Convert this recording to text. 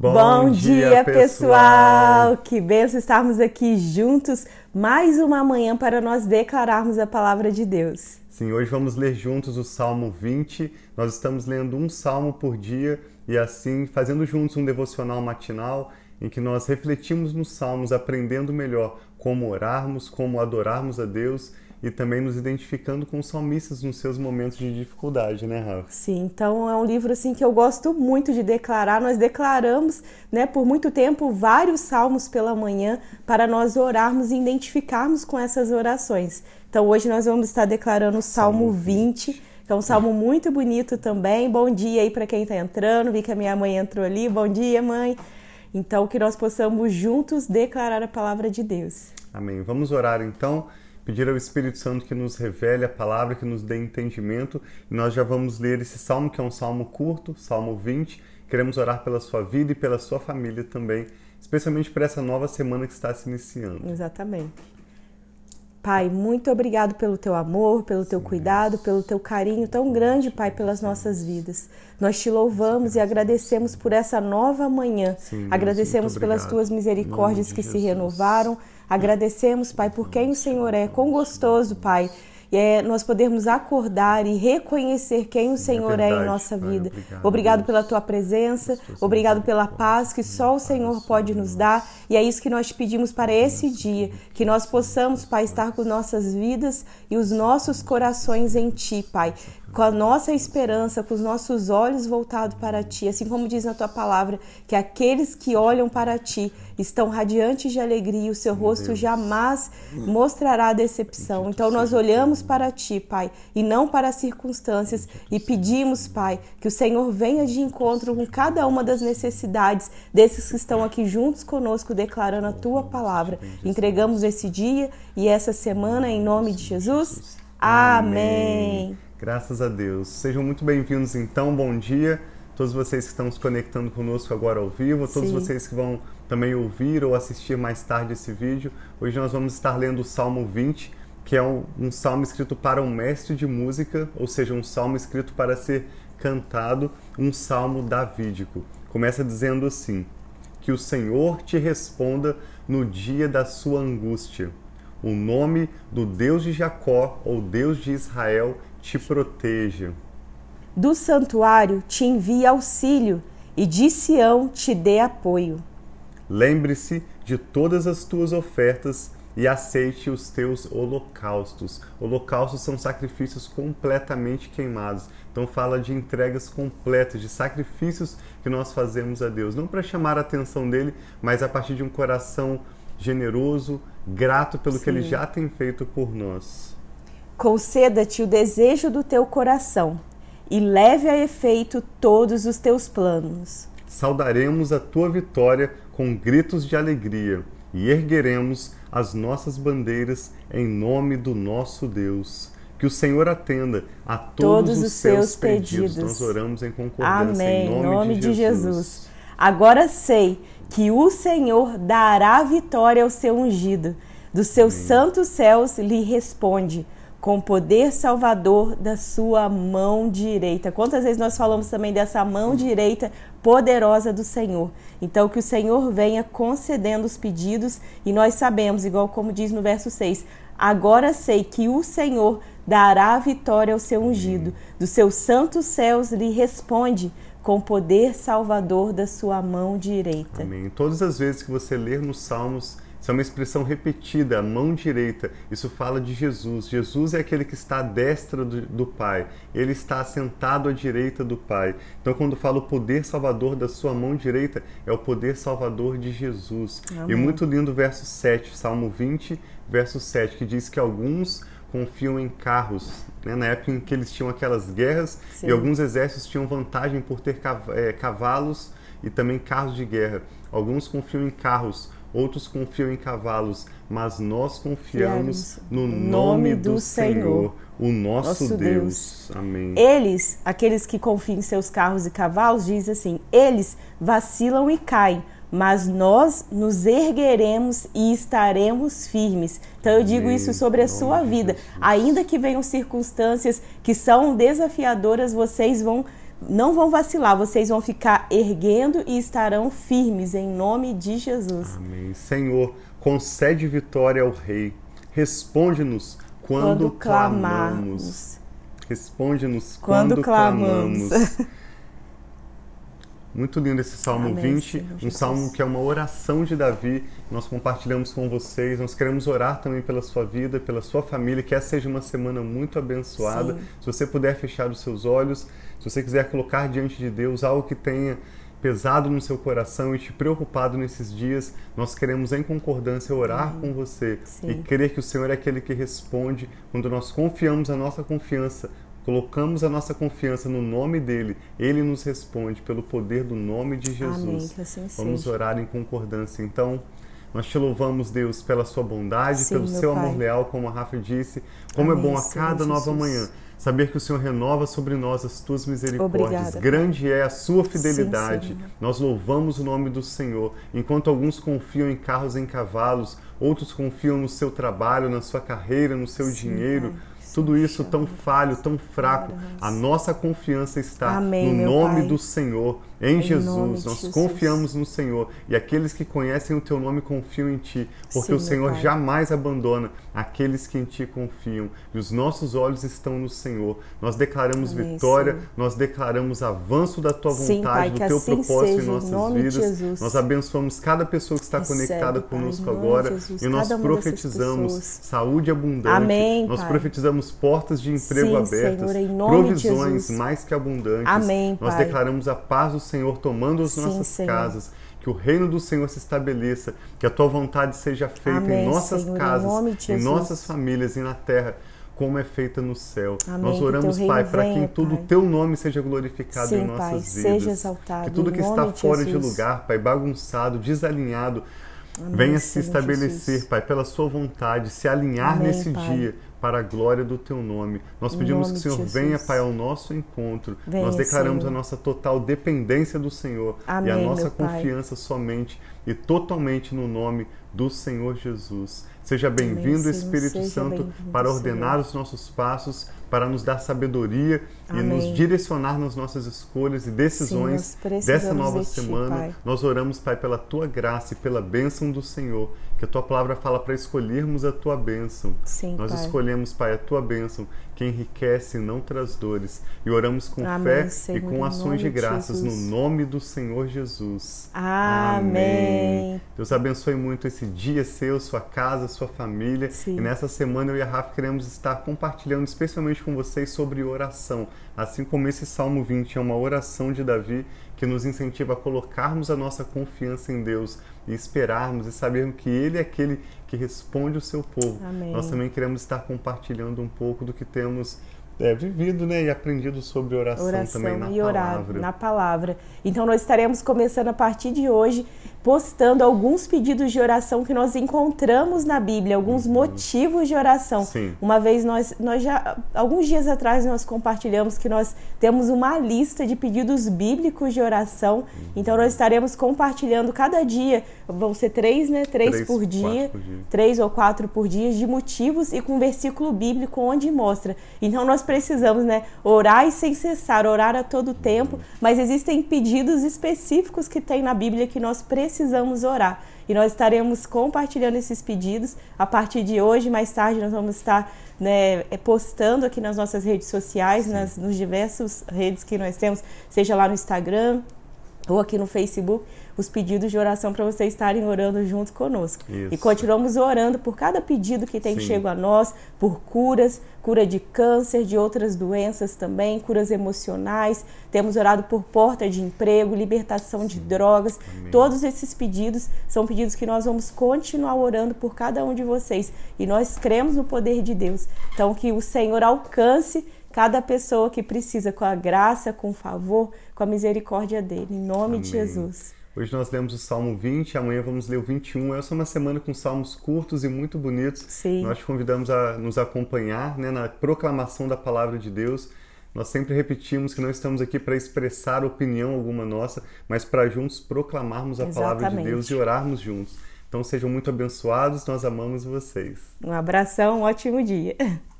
Bom, Bom dia, dia pessoal. pessoal! Que benção estarmos aqui juntos mais uma manhã para nós declararmos a palavra de Deus. Sim, hoje vamos ler juntos o Salmo 20. Nós estamos lendo um salmo por dia e assim fazendo juntos um devocional matinal em que nós refletimos nos salmos, aprendendo melhor como orarmos, como adorarmos a Deus e também nos identificando com os salmistas nos seus momentos de dificuldade, né, Rafa? Sim, então é um livro assim que eu gosto muito de declarar. Nós declaramos, né, por muito tempo vários salmos pela manhã para nós orarmos e identificarmos com essas orações. Então hoje nós vamos estar declarando o Salmo 20, que é um salmo muito bonito também. Bom dia aí para quem está entrando. Vi que a minha mãe entrou ali. Bom dia, mãe. Então que nós possamos juntos declarar a palavra de Deus. Amém. Vamos orar então pedir ao Espírito Santo que nos revele a palavra, que nos dê entendimento. E nós já vamos ler esse salmo, que é um salmo curto, Salmo 20. Queremos orar pela sua vida e pela sua família também, especialmente para essa nova semana que está se iniciando. Exatamente. Pai, muito obrigado pelo teu amor, pelo teu cuidado, pelo teu carinho tão grande, Pai, pelas nossas vidas. Nós te louvamos e agradecemos por essa nova manhã. Sim, agradecemos pelas tuas misericórdias que se renovaram Agradecemos, Pai, por quem o Senhor é. Quão gostoso, Pai, é nós podermos acordar e reconhecer quem o Senhor é, verdade, é em nossa vida. Pai, obrigado, obrigado pela tua presença, obrigado pela paz que só o Senhor pode nos dar, e é isso que nós te pedimos para esse dia, que nós possamos, Pai, estar com nossas vidas e os nossos corações em ti, Pai com a nossa esperança, com os nossos olhos voltados para ti, assim como diz na tua palavra, que aqueles que olham para ti estão radiantes de alegria, o seu rosto jamais mostrará decepção. Então nós olhamos para ti, Pai, e não para as circunstâncias e pedimos, Pai, que o Senhor venha de encontro com cada uma das necessidades desses que estão aqui juntos conosco declarando a tua palavra. Entregamos esse dia e essa semana em nome de Jesus. Amém. Graças a Deus. Sejam muito bem-vindos então, bom dia. Todos vocês que estão se conectando conosco agora ao vivo, todos Sim. vocês que vão também ouvir ou assistir mais tarde esse vídeo. Hoje nós vamos estar lendo o Salmo 20, que é um, um salmo escrito para um mestre de música, ou seja, um salmo escrito para ser cantado, um salmo davídico. Começa dizendo assim: Que o Senhor te responda no dia da sua angústia. O nome do Deus de Jacó ou Deus de Israel te proteja. Do santuário te envie auxílio e de Sião te dê apoio. Lembre-se de todas as tuas ofertas e aceite os teus holocaustos. Holocaustos são sacrifícios completamente queimados. Então fala de entregas completas, de sacrifícios que nós fazemos a Deus, não para chamar a atenção dele, mas a partir de um coração generoso, grato pelo Sim. que ele já tem feito por nós conceda-te o desejo do teu coração e leve a efeito todos os teus planos. Saudaremos a tua vitória com gritos de alegria e ergueremos as nossas bandeiras em nome do nosso Deus. Que o Senhor atenda a todos, todos os, os seus pedidos. pedidos. Nós oramos em concordância Amém. em nome, nome de, Jesus. de Jesus. Agora sei que o Senhor dará vitória ao seu ungido. Dos seus Amém. santos céus lhe responde com poder salvador da sua mão direita. Quantas vezes nós falamos também dessa mão direita poderosa do Senhor? Então, que o Senhor venha concedendo os pedidos e nós sabemos, igual como diz no verso 6, agora sei que o Senhor dará vitória ao seu ungido, dos seus santos céus lhe responde com poder salvador da sua mão direita. Amém. Todas as vezes que você ler nos Salmos, isso é uma expressão repetida, a mão direita. Isso fala de Jesus. Jesus é aquele que está à destra do, do, Pai. Ele está sentado à direita do Pai. Então, quando fala o poder salvador da sua mão direita, é o poder salvador de Jesus. Amém. E muito lindo o verso 7, Salmo 20, verso 7, que diz que alguns confiam em carros. Né? Na época em que eles tinham aquelas guerras Sim. e alguns exércitos tinham vantagem por ter é, cavalos e também carros de guerra. Alguns confiam em carros, outros confiam em cavalos, mas nós confiamos no nome do Senhor, o nosso, nosso Deus. Deus. Amém. Eles, aqueles que confiam em seus carros e cavalos, diz assim: eles vacilam e caem, mas nós nos ergueremos e estaremos firmes. Então eu digo isso sobre a sua vida. Ainda que venham circunstâncias que são desafiadoras, vocês vão não vão vacilar, vocês vão ficar erguendo e estarão firmes em nome de Jesus. Amém. Senhor, concede vitória ao Rei. Responde-nos quando, quando clamamos. Responde-nos quando, quando, clamamos. clamamos. Muito lindo esse Salmo Amém, 20, Senhor, um salmo que é uma oração de Davi. Nós compartilhamos com vocês. Nós queremos orar também pela sua vida, pela sua família, que essa seja uma semana muito abençoada. Sim. Se você puder fechar os seus olhos, se você quiser colocar diante de Deus algo que tenha pesado no seu coração e te preocupado nesses dias, nós queremos em concordância orar com você Sim. e crer que o Senhor é aquele que responde quando nós confiamos a nossa confiança colocamos a nossa confiança no nome dele, ele nos responde pelo poder do nome de Jesus. Amém, que assim Vamos seja. orar em concordância. Então, nós te louvamos, Deus, pela sua bondade, Sim, pelo seu pai. amor leal, como a Rafa disse. Como Amém, é bom a cada Senhor nova Jesus. manhã saber que o Senhor renova sobre nós as tuas misericórdias. Obrigada, Grande é a sua fidelidade. Sim, nós louvamos o nome do Senhor. Enquanto alguns confiam em carros e em cavalos, outros confiam no seu trabalho, na sua carreira, no seu Sim, dinheiro. Pai tudo isso tão falho, tão fraco, a nossa confiança está Amém, no nome Pai. do Senhor, em, em Jesus. Nós Jesus. confiamos no Senhor e aqueles que conhecem o teu nome confiam em ti, porque Sim, o Senhor jamais abandona aqueles que em ti confiam. E os nossos olhos estão no Senhor. Nós declaramos Amém, vitória, Senhor. nós declaramos avanço da tua vontade, Sim, Pai, do teu assim propósito seja, em nossas vidas. Nós abençoamos cada pessoa que está Recebe, conectada conosco Pai, agora Jesus, e nós profetizamos saúde abundante. Amém, nós profetizamos portas de emprego Sim, abertas, Senhor, provisões mais que abundantes. Amém, nós declaramos a paz do Senhor tomando as Sim, nossas Senhor. casas. Que o reino do Senhor se estabeleça, que a tua vontade seja feita Amém, em nossas Senhor, casas, em, em nossas famílias e na terra, como é feita no céu. Amém, Nós oramos, Pai, para que em tudo o teu nome seja glorificado Sim, em nossas pai, vidas. Seja exaltado, que tudo que está de fora Jesus. de lugar, Pai, bagunçado, desalinhado, Amém, venha se Senhor estabelecer, Jesus. Pai, pela sua vontade, se alinhar nesse Pai. dia para a glória do teu nome. Nós pedimos nome que o Senhor venha. Pai, ao nosso encontro. Venha, Nós declaramos Senhor. a nossa total dependência do Senhor e a Amém, nossa meu Pai. confiança somente e totalmente no nome do Senhor Jesus. Seja bem-vindo. Espírito Seja Santo, bem-vindo, para ordenar Senhor. os nossos passos, para nos dar sabedoria e Amém. nos direcionar nas nossas escolhas e decisões Sim, dessa nova de Ti, semana. Pai. Nós oramos, Pai, pela tua graça e pela bênção do Senhor, que a tua palavra fala para escolhermos a tua bênção. Sim, Nós Pai. escolhemos, Pai, a tua bênção, que enriquece e não traz dores. E oramos com Amém, fé Senhor, e com ações de de graças no Jesus. nome do Senhor Jesus. Amém. Deus abençoe muito esse dia seu, sua casa, sua família. Sim. E nessa semana eu e a Rafa queremos estar compartilhando especialmente com vocês sobre oração. Assim como esse Salmo 20 é uma oração de Davi que nos incentiva a colocarmos a nossa confiança em Deus e esperarmos e sabermos que Ele é aquele que responde o seu povo. Amém. Nós também queremos estar compartilhando um pouco do que temos é, vivido né, e aprendido sobre oração, oração também na e orar palavra. na palavra. Então nós estaremos começando a partir de hoje postando alguns pedidos de oração que nós encontramos na Bíblia, alguns motivos de oração. Uhum. Sim. Uma vez nós nós já alguns dias atrás nós compartilhamos que nós temos uma lista de pedidos bíblicos de oração. Uhum. Então nós estaremos compartilhando cada dia, vão ser três, né? Três, Três, por dia, por dia. três ou quatro por dia de motivos e com versículo bíblico onde mostra. Então nós precisamos, né, orar e sem cessar, orar a todo tempo, mas existem pedidos específicos que tem na Bíblia que nós precisamos orar. E nós estaremos compartilhando esses pedidos a partir de hoje, mais tarde nós vamos estar né, é, postando aqui nas nossas redes sociais, nas nos diversas redes que nós temos, seja lá no Instagram, ou aqui no Facebook, os pedidos de oração para vocês estarem orando junto conosco. Isso. E continuamos orando por cada pedido que tem Sim. chego a nós, por curas, cura de câncer, de outras doenças também, curas emocionais. Temos orado por porta de emprego, libertação de drogas. Amém. Todos esses pedidos são pedidos que nós vamos continuar orando por cada um de vocês. E nós cremos no poder de Deus. Então, que o Senhor alcance cada pessoa que precisa com a graça, com o favor, com a misericórdia dele. Em nome de Amém. Jesus. Hoje nós lemos o Salmo 20, amanhã vamos ler o 21. Essa é uma semana com salmos curtos e muito bonitos. Sim. Nós te convidamos a nos acompanhar né, na proclamação da palavra de Deus. Nós sempre repetimos que não estamos aqui para expressar opinião alguma nossa, mas para juntos proclamarmos a palavra de Exatamente. Deus e orarmos juntos. Então sejam muito abençoados, nós amamos vocês. Um abração, um ótimo dia.